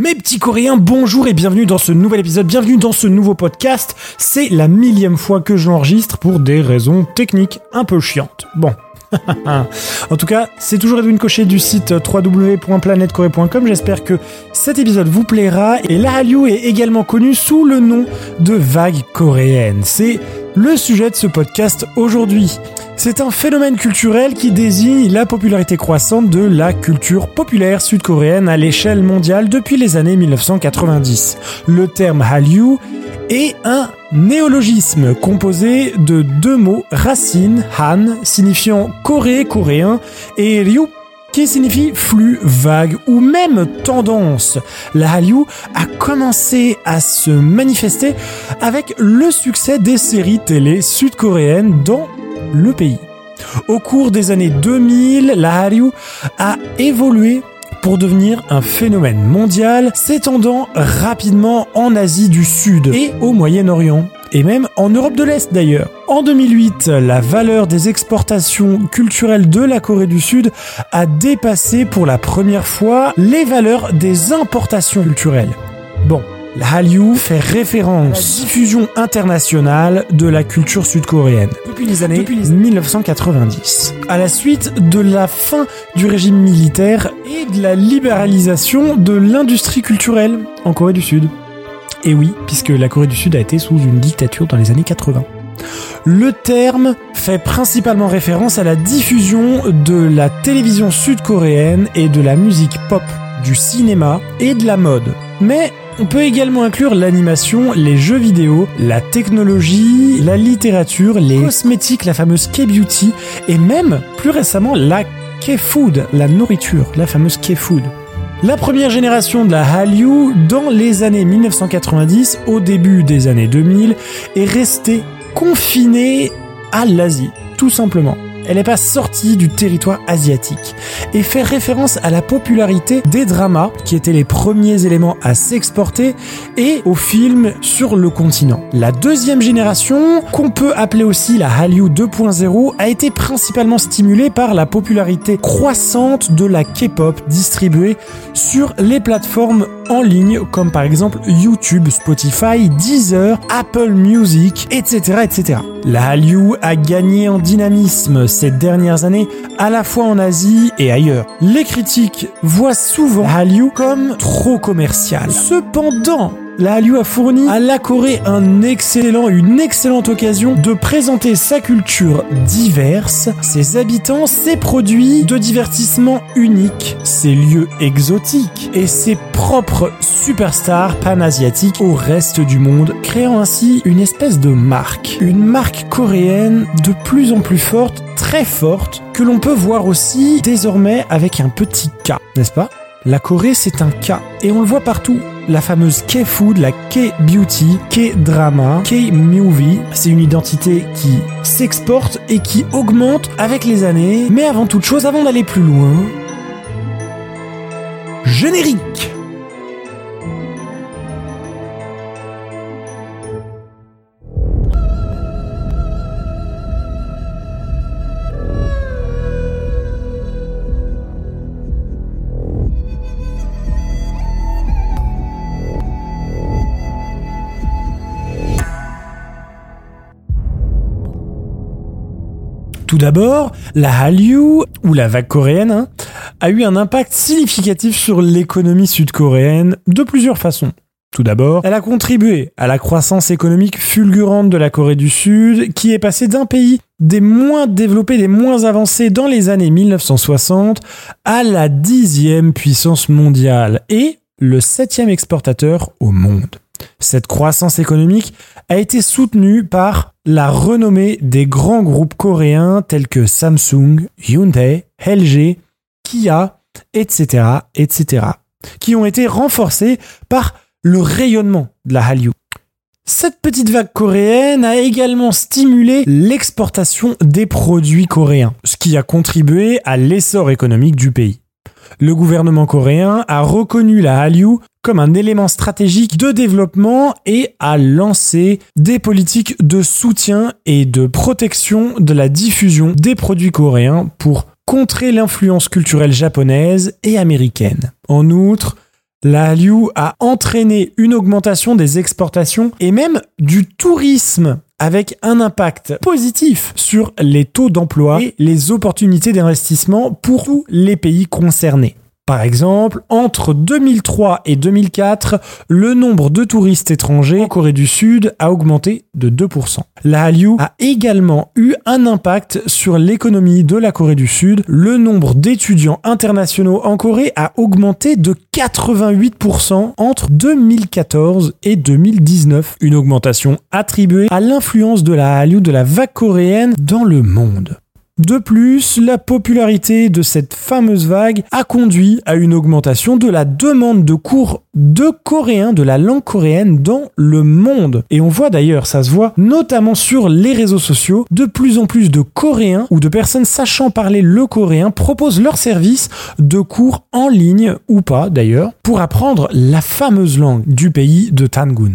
Mes petits coréens, bonjour et bienvenue dans ce nouvel épisode, bienvenue dans ce nouveau podcast. C'est la millième fois que j'enregistre pour des raisons techniques un peu chiantes. Bon. en tout cas, c'est toujours Edwin Cochet du site www.planetcorée.com. J'espère que cet épisode vous plaira. Et la Hallyu est également connue sous le nom de vague coréenne. C'est le sujet de ce podcast aujourd'hui. C'est un phénomène culturel qui désigne la popularité croissante de la culture populaire sud-coréenne à l'échelle mondiale depuis les années 1990. Le terme Hallyu est un néologisme composé de deux mots racines, Han, signifiant Corée, coréen, et Ryu, qui signifie flux, vague ou même tendance. La Hallyu a commencé à se manifester avec le succès des séries télé sud-coréennes dans le pays. Au cours des années 2000, la Hallyu a évolué pour devenir un phénomène mondial s'étendant rapidement en Asie du Sud et au Moyen-Orient et même en Europe de l'Est d'ailleurs. En 2008, la valeur des exportations culturelles de la Corée du Sud a dépassé pour la première fois les valeurs des importations culturelles. Bon, Hallyu fait référence à la diffusion internationale de la culture sud-coréenne depuis les années 1990. À la suite de la fin du régime militaire et de la libéralisation de l'industrie culturelle en Corée du Sud. Et oui, puisque la Corée du Sud a été sous une dictature dans les années 80. Le terme fait principalement référence à la diffusion de la télévision sud-coréenne et de la musique pop, du cinéma et de la mode. Mais on peut également inclure l'animation, les jeux vidéo, la technologie, la littérature, les cosmétiques, la fameuse K-beauty et même plus récemment la K-food, la nourriture, la fameuse K-food. La première génération de la Hallyu dans les années 1990 au début des années 2000 est restée confinée à l'Asie, tout simplement elle n'est pas sortie du territoire asiatique et fait référence à la popularité des dramas qui étaient les premiers éléments à s'exporter et aux films sur le continent. La deuxième génération, qu'on peut appeler aussi la Hallyu 2.0, a été principalement stimulée par la popularité croissante de la K-pop distribuée sur les plateformes en ligne comme par exemple YouTube, Spotify, Deezer, Apple Music, etc. etc. La Hallyu a gagné en dynamisme ces dernières années, à la fois en Asie et ailleurs. Les critiques voient souvent Hallyu comme trop commercial. Cependant, la Hallyu a fourni à la Corée un excellent, une excellente occasion de présenter sa culture diverse, ses habitants, ses produits de divertissement uniques, ses lieux exotiques et ses propres superstars panasiatiques au reste du monde, créant ainsi une espèce de marque. Une marque coréenne de plus en plus forte, très forte, que l'on peut voir aussi désormais avec un petit K, n'est-ce pas? La Corée, c'est un K. Et on le voit partout. La fameuse K-Food, la K-Beauty, K-Drama, K-Movie. C'est une identité qui s'exporte et qui augmente avec les années. Mais avant toute chose, avant d'aller plus loin... Générique Tout d'abord, la Hallyu, ou la vague coréenne, hein, a eu un impact significatif sur l'économie sud-coréenne de plusieurs façons. Tout d'abord, elle a contribué à la croissance économique fulgurante de la Corée du Sud, qui est passée d'un pays des moins développés, des moins avancés dans les années 1960 à la dixième puissance mondiale et le septième exportateur au monde. Cette croissance économique a été soutenue par la renommée des grands groupes coréens tels que Samsung, Hyundai, LG, Kia, etc., etc., qui ont été renforcés par le rayonnement de la Hallyu. Cette petite vague coréenne a également stimulé l'exportation des produits coréens, ce qui a contribué à l'essor économique du pays. Le gouvernement coréen a reconnu la Hallyu comme un élément stratégique de développement et a lancé des politiques de soutien et de protection de la diffusion des produits coréens pour contrer l'influence culturelle japonaise et américaine. En outre, La Hallyu a entraîné une augmentation des exportations et même du tourisme avec un impact positif sur les taux d'emploi et les opportunités d'investissement pour tous les pays concernés. Par exemple, entre 2003 et 2004, le nombre de touristes étrangers en Corée du Sud a augmenté de 2%. La Hallyu a également eu un impact sur l'économie de la Corée du Sud. Le nombre d'étudiants internationaux en Corée a augmenté de 88% entre 2014 et 2019. Une augmentation attribuée à l'influence de la Hallyu de la vague coréenne dans le monde. De plus, la popularité de cette fameuse vague a conduit à une augmentation de la demande de cours de coréen, de la langue coréenne dans le monde. Et on voit d'ailleurs, ça se voit notamment sur les réseaux sociaux, de plus en plus de coréens ou de personnes sachant parler le coréen proposent leur service de cours en ligne ou pas d'ailleurs pour apprendre la fameuse langue du pays de Tangun.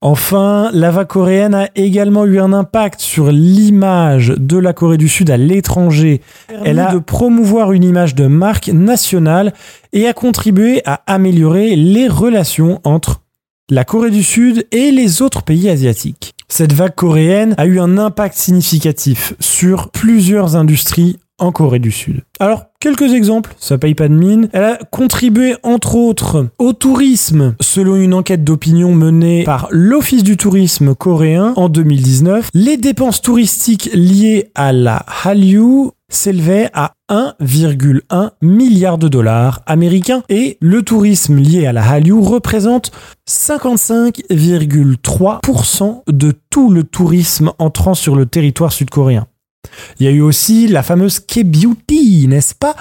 Enfin, la vague coréenne a également eu un impact sur l'image de la Corée du Sud à l'étranger. Elle a de promouvoir une image de marque nationale et a contribué à améliorer les relations entre la Corée du Sud et les autres pays asiatiques. Cette vague coréenne a eu un impact significatif sur plusieurs industries en Corée du Sud. Alors, quelques exemples, ça paye pas de mine. Elle a contribué entre autres au tourisme, selon une enquête d'opinion menée par l'Office du tourisme coréen en 2019. Les dépenses touristiques liées à la Hallyu s'élevaient à 1,1 milliard de dollars américains et le tourisme lié à la Hallyu représente 55,3% de tout le tourisme entrant sur le territoire sud-coréen. Il y a eu aussi la fameuse K-Beauty, n'est-ce pas?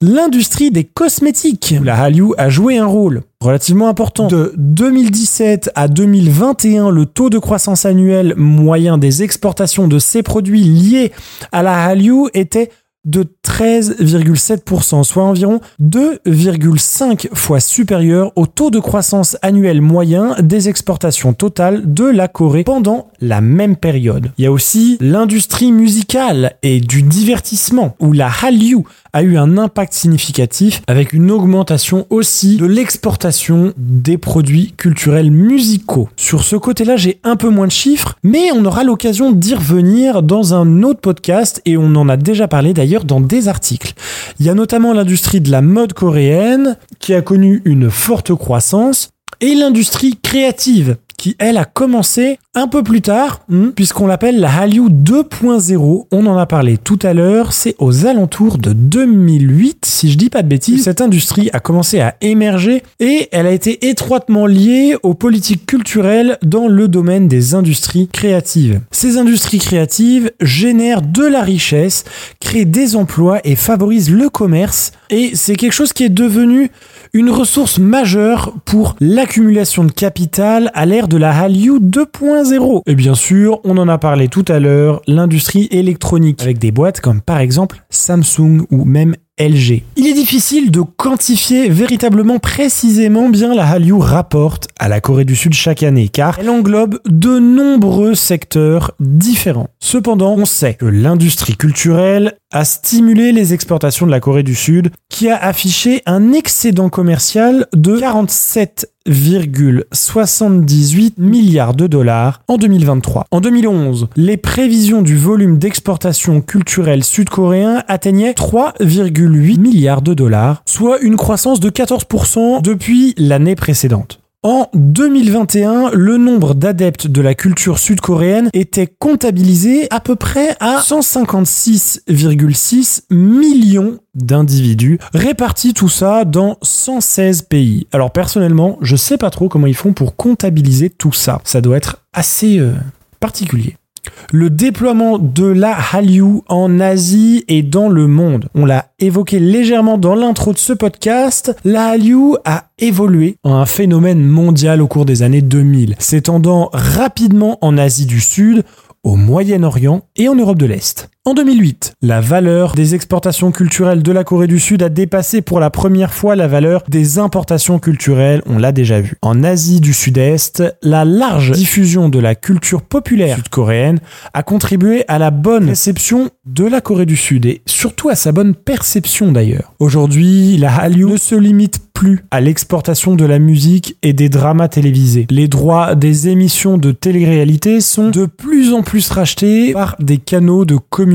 L'industrie des cosmétiques. La Hallyu a joué un rôle relativement important. De 2017 à 2021, le taux de croissance annuel moyen des exportations de ces produits liés à la Hallyu était de 13,7%, soit environ 2,5 fois supérieur au taux de croissance annuel moyen des exportations totales de la Corée pendant la même période. Il y a aussi l'industrie musicale et du divertissement, où la Hallyu a eu un impact significatif avec une augmentation aussi de l'exportation des produits culturels musicaux. Sur ce côté-là, j'ai un peu moins de chiffres, mais on aura l'occasion d'y revenir dans un autre podcast et on en a déjà parlé d'ailleurs dans des articles. Il y a notamment l'industrie de la mode coréenne qui a connu une forte croissance et l'industrie créative qui, elle, a commencé un peu plus tard, hmm, puisqu'on l'appelle la Hallyu 2.0. On en a parlé tout à l'heure. C'est aux alentours de 2008, si je dis pas de bêtises. Cette industrie a commencé à émerger et elle a été étroitement liée aux politiques culturelles dans le domaine des industries créatives. Ces industries créatives génèrent de la richesse, créent des emplois et favorisent le commerce. Et c'est quelque chose qui est devenu une ressource majeure pour l'accumulation de capital à l'ère de la Hallyu 2.0. Et bien sûr, on en a parlé tout à l'heure, l'industrie électronique, avec des boîtes comme par exemple Samsung ou même Il est difficile de quantifier véritablement précisément bien la Hallyu rapporte à la Corée du Sud chaque année, car elle englobe de nombreux secteurs différents. Cependant, on sait que l'industrie culturelle a stimulé les exportations de la Corée du Sud, qui a affiché un excédent commercial de 47,78 milliards de dollars en 2023. En 2011, les prévisions du volume d'exportation culturelle sud-coréen atteignaient 3,8 milliards de dollars, soit une croissance de 14% depuis l'année précédente. En 2021, le nombre d'adeptes de la culture sud-coréenne était comptabilisé à peu près à 156,6 millions d'individus, répartis tout ça dans 116 pays. Alors personnellement, je sais pas trop comment ils font pour comptabiliser tout ça. Ça doit être assez euh, particulier le déploiement de la Hallyu en Asie et dans le monde. On l'a évoqué légèrement dans l'intro de ce podcast, la Hallyu a évolué en un phénomène mondial au cours des années 2000, s'étendant rapidement en Asie du Sud, au Moyen-Orient et en Europe de l'Est. En 2008, la valeur des exportations culturelles de la Corée du Sud a dépassé pour la première fois la valeur des importations culturelles, on l'a déjà vu. En Asie du Sud-Est, la large diffusion de la culture populaire sud-coréenne a contribué à la bonne réception de la Corée du Sud et surtout à sa bonne perception d'ailleurs. Aujourd'hui, la Hallyu ne se limite plus à l'exportation de la musique et des dramas télévisés. Les droits des émissions de télé-réalité sont de plus en plus rachetés par des canaux de communication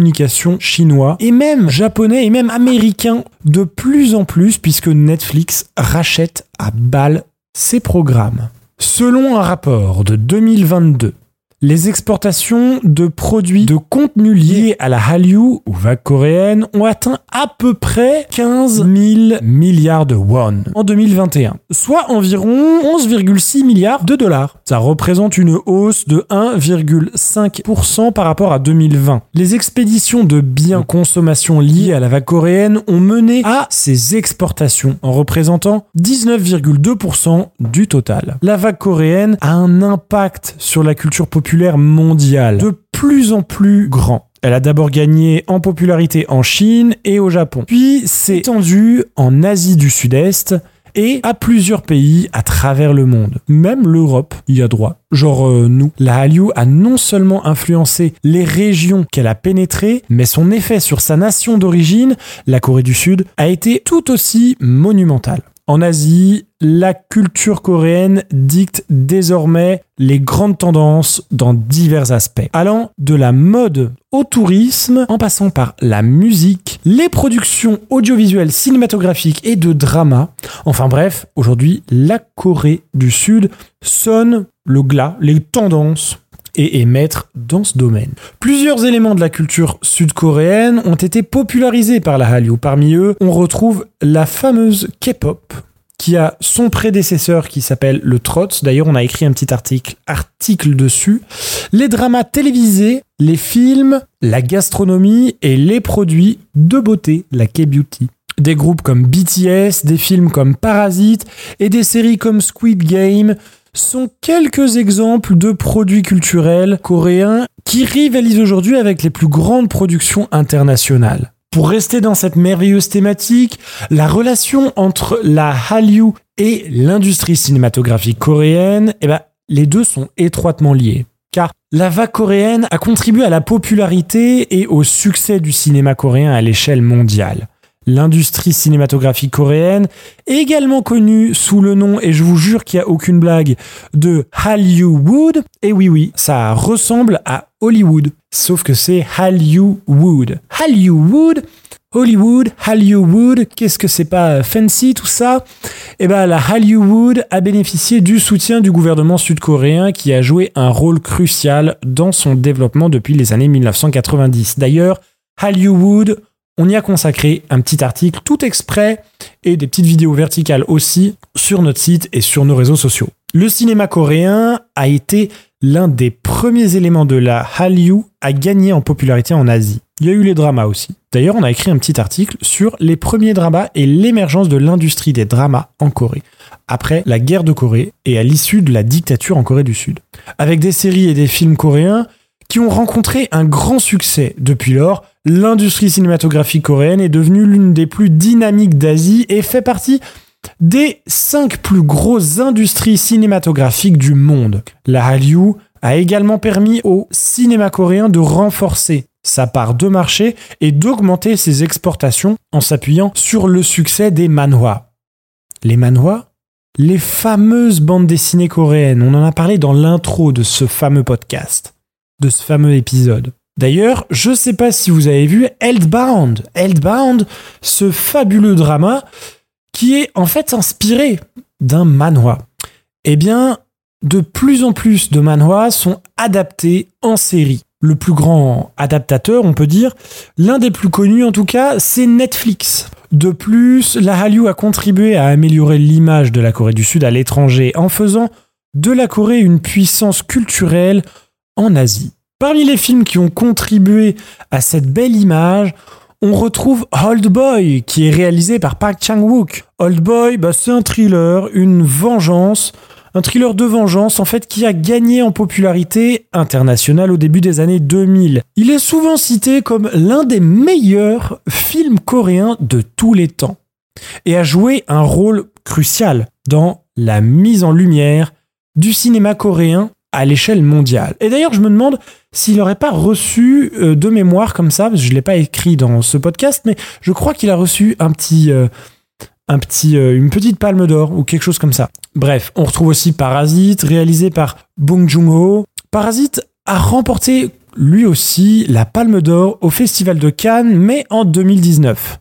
chinois et même japonais et même américains de plus en plus puisque Netflix rachète à balle ses programmes. Selon un rapport de 2022, les exportations de produits de contenu liés à la Hallyu ou vague coréenne ont atteint à peu près 15 000 milliards de won en 2021, soit environ 11,6 milliards de dollars. Ça représente une hausse de 1,5% par rapport à 2020. Les expéditions de biens consommation liés à la vague coréenne ont mené à ces exportations en représentant 19,2% du total. La vague coréenne a un impact sur la culture populaire mondiale de plus en plus grand. Elle a d'abord gagné en popularité en Chine et au Japon, puis s'est étendue en Asie du Sud-Est et à plusieurs pays à travers le monde. Même l'Europe y a droit. Genre euh, nous. La Hallyu a non seulement influencé les régions qu'elle a pénétrées, mais son effet sur sa nation d'origine, la Corée du Sud, a été tout aussi monumental. En Asie, la culture coréenne dicte désormais les grandes tendances dans divers aspects, allant de la mode au tourisme, en passant par la musique, les productions audiovisuelles, cinématographiques et de drama. Enfin bref, aujourd'hui, la Corée du Sud sonne le glas, les tendances et maître dans ce domaine. Plusieurs éléments de la culture sud-coréenne ont été popularisés par la Hallyu. Parmi eux, on retrouve la fameuse K-pop, qui a son prédécesseur qui s'appelle le Trotz. D'ailleurs, on a écrit un petit article, article dessus. Les dramas télévisés, les films, la gastronomie et les produits de beauté, la K-beauty. Des groupes comme BTS, des films comme Parasite et des séries comme Squid Game sont quelques exemples de produits culturels coréens qui rivalisent aujourd'hui avec les plus grandes productions internationales. Pour rester dans cette merveilleuse thématique, la relation entre la Hallyu et l'industrie cinématographique coréenne, eh ben, les deux sont étroitement liés. Car la vague coréenne a contribué à la popularité et au succès du cinéma coréen à l'échelle mondiale l'industrie cinématographique coréenne, également connue sous le nom, et je vous jure qu'il n'y a aucune blague, de Hollywood. Et oui, oui, ça ressemble à Hollywood, sauf que c'est Hollywood. Hollywood, Hollywood, Hollywood, qu'est-ce que c'est pas fancy tout ça? Eh ben la Hollywood a bénéficié du soutien du gouvernement sud-coréen qui a joué un rôle crucial dans son développement depuis les années 1990. D'ailleurs, Hollywood on y a consacré un petit article tout exprès et des petites vidéos verticales aussi sur notre site et sur nos réseaux sociaux. Le cinéma coréen a été l'un des premiers éléments de la Hallyu à gagner en popularité en Asie. Il y a eu les dramas aussi. D'ailleurs, on a écrit un petit article sur les premiers dramas et l'émergence de l'industrie des dramas en Corée, après la guerre de Corée et à l'issue de la dictature en Corée du Sud. Avec des séries et des films coréens qui ont rencontré un grand succès depuis lors, l'industrie cinématographique coréenne est devenue l'une des plus dynamiques d'Asie et fait partie des cinq plus grosses industries cinématographiques du monde. La Hallyu a également permis au cinéma coréen de renforcer sa part de marché et d'augmenter ses exportations en s'appuyant sur le succès des manhwa. Les manhwa Les fameuses bandes dessinées coréennes, on en a parlé dans l'intro de ce fameux podcast, de ce fameux épisode. D'ailleurs, je ne sais pas si vous avez vu Eldbound. Eldbound, ce fabuleux drama qui est en fait inspiré d'un manhwa. Eh bien, de plus en plus de manhwa sont adaptés en série. Le plus grand adaptateur, on peut dire, l'un des plus connus en tout cas, c'est Netflix. De plus, la Hallyu a contribué à améliorer l'image de la Corée du Sud à l'étranger en faisant de la Corée une puissance culturelle en Asie. Parmi les films qui ont contribué à cette belle image, on retrouve Old Boy, qui est réalisé par Park Chang-wook. Old Boy, bah, c'est un thriller, une vengeance, Un thriller de vengeance en fait qui a gagné en popularité internationale au début des années 2000. Il est souvent cité comme l'un des meilleurs films coréens de tous les temps et a joué un rôle crucial dans la mise en lumière du cinéma coréen à l'échelle mondiale. Et d'ailleurs, je me demande s'il n'aurait pas reçu euh, de mémoire comme ça, je ne l'ai pas écrit dans ce podcast, mais je crois qu'il a reçu un petit, euh, un petit, euh, une petite palme d'or ou quelque chose comme ça. Bref, on retrouve aussi Parasite, réalisé par Bong Joon-ho. Parasite a remporté lui aussi la palme d'or au Festival de Cannes, mais en 2019.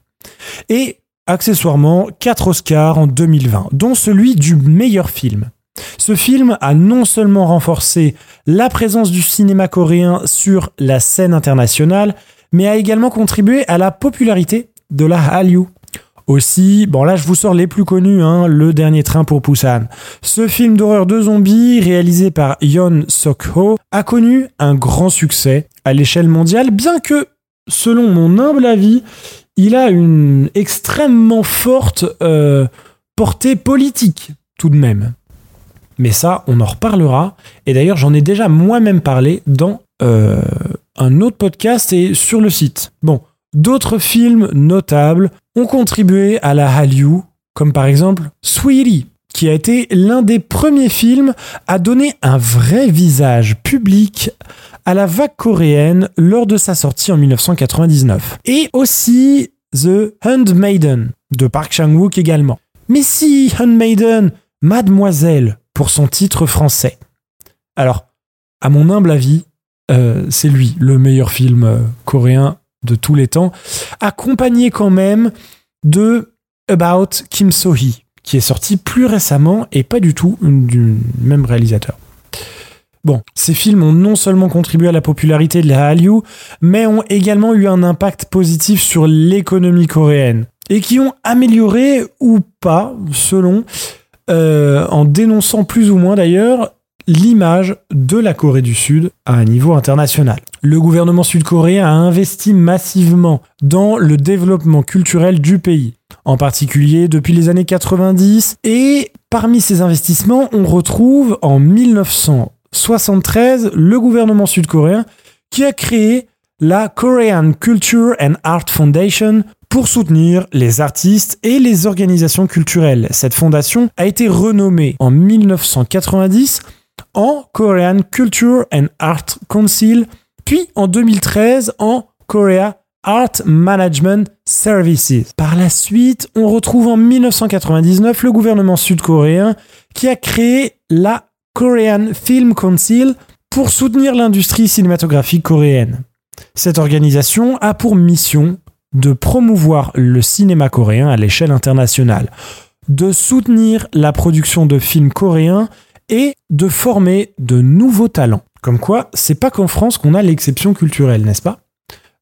Et accessoirement, 4 Oscars en 2020, dont celui du meilleur film. Ce film a non seulement renforcé la présence du cinéma coréen sur la scène internationale, mais a également contribué à la popularité de la Hallyu. Aussi, bon là je vous sors les plus connus, hein, Le Dernier Train pour Busan. Ce film d'horreur de zombies réalisé par Yeon Sok-ho a connu un grand succès à l'échelle mondiale, bien que, selon mon humble avis, il a une extrêmement forte euh, portée politique tout de même. Mais ça, on en reparlera. Et d'ailleurs, j'en ai déjà moi-même parlé dans euh, un autre podcast et sur le site. Bon, d'autres films notables ont contribué à la Hallyu, comme par exemple Sweetie, qui a été l'un des premiers films à donner un vrai visage public à la vague coréenne lors de sa sortie en 1999. Et aussi The Handmaiden de Park Chan-wook également. Mais si Handmaiden, Mademoiselle pour son titre français. Alors, à mon humble avis, euh, c'est lui le meilleur film euh, coréen de tous les temps, accompagné quand même de About Kim So-hee, qui est sorti plus récemment et pas du tout du même réalisateur. Bon, ces films ont non seulement contribué à la popularité de la Hallyu, mais ont également eu un impact positif sur l'économie coréenne et qui ont amélioré ou pas, selon, euh, en dénonçant plus ou moins d'ailleurs l'image de la Corée du Sud à un niveau international. Le gouvernement sud-coréen a investi massivement dans le développement culturel du pays, en particulier depuis les années 90, et parmi ces investissements, on retrouve en 1973 le gouvernement sud-coréen qui a créé la Korean Culture and Art Foundation pour soutenir les artistes et les organisations culturelles. Cette fondation a été renommée en 1990 en Korean Culture and Art Council, puis en 2013 en Korea Art Management Services. Par la suite, on retrouve en 1999 le gouvernement sud-coréen qui a créé la Korean Film Council pour soutenir l'industrie cinématographique coréenne. Cette organisation a pour mission de promouvoir le cinéma coréen à l'échelle internationale, de soutenir la production de films coréens et de former de nouveaux talents. Comme quoi, c'est pas qu'en France qu'on a l'exception culturelle, n'est-ce pas?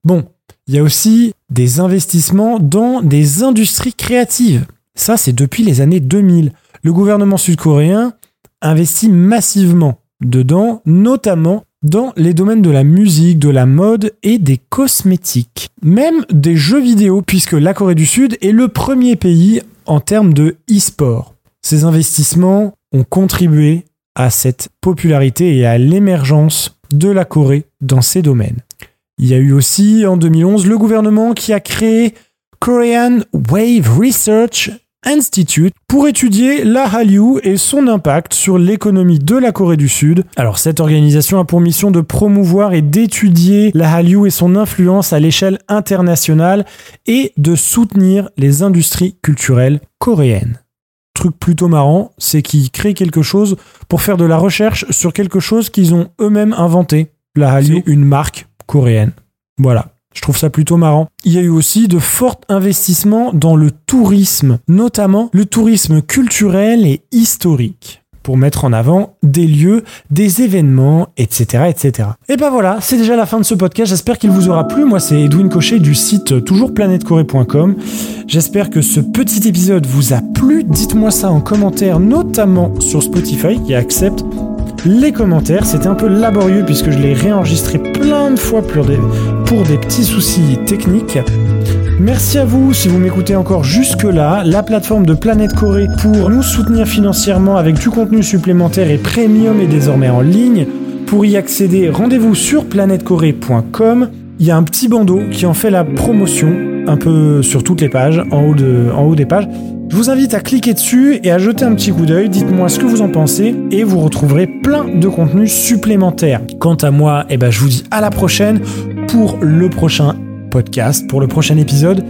Bon, il y a aussi des investissements dans des industries créatives. Ça, c'est depuis les années 2000. Le gouvernement sud-coréen investit massivement dedans, notamment dans les domaines de la musique, de la mode et des cosmétiques. Même des jeux vidéo, puisque la Corée du Sud est le premier pays en termes de e-sport. Ces investissements ont contribué à cette popularité et à l'émergence de la Corée dans ces domaines. Il y a eu aussi en 2011 le gouvernement qui a créé Korean Wave Research Institute pour étudier la Hallyu et son impact sur l'économie de la Corée du Sud. Alors cette organisation a pour mission de promouvoir et d'étudier la Hallyu et son influence à l'échelle internationale et de soutenir les industries culturelles coréennes. Truc plutôt marrant, c'est qu'ils créent quelque chose pour faire de la recherche sur quelque chose qu'ils ont eux-mêmes inventé. La Hallyu, une marque coréenne. Voilà. Je trouve ça plutôt marrant. Il y a eu aussi de forts investissements dans le tourisme, notamment le tourisme culturel et historique pour mettre en avant des lieux, des événements, etc. etc. Et ben voilà, c'est déjà la fin de ce podcast, j'espère qu'il vous aura plu. Moi c'est Edwin Cochet du site toujoursplanètecorée.com. J'espère que ce petit épisode vous a plu. Dites-moi ça en commentaire, notamment sur Spotify qui accepte les commentaires. C'était un peu laborieux puisque je l'ai réenregistré plein de fois pour des, petits soucis techniques. Merci à vous si vous m'écoutez encore jusque-là. La plateforme de Planète Corée pour nous soutenir financièrement avec du contenu supplémentaire et premium est désormais en ligne. Pour y accéder, rendez-vous sur planètecorée.com. Il y a un petit bandeau qui en fait la promotion, un peu sur toutes les pages, en haut des pages. Je vous invite à cliquer dessus et à jeter un petit coup d'œil. Dites-moi ce que vous en pensez et vous retrouverez plein de contenus supplémentaires. Quant à moi, eh ben, je vous dis à la prochaine pour le prochain podcast, pour le prochain épisode.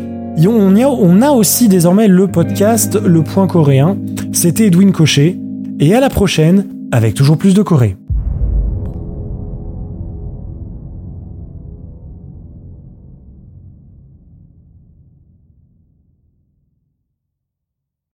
On, a, on a aussi désormais le podcast Le Point Coréen. C'était Edwin Cochet. Et à la prochaine avec toujours plus de Corée.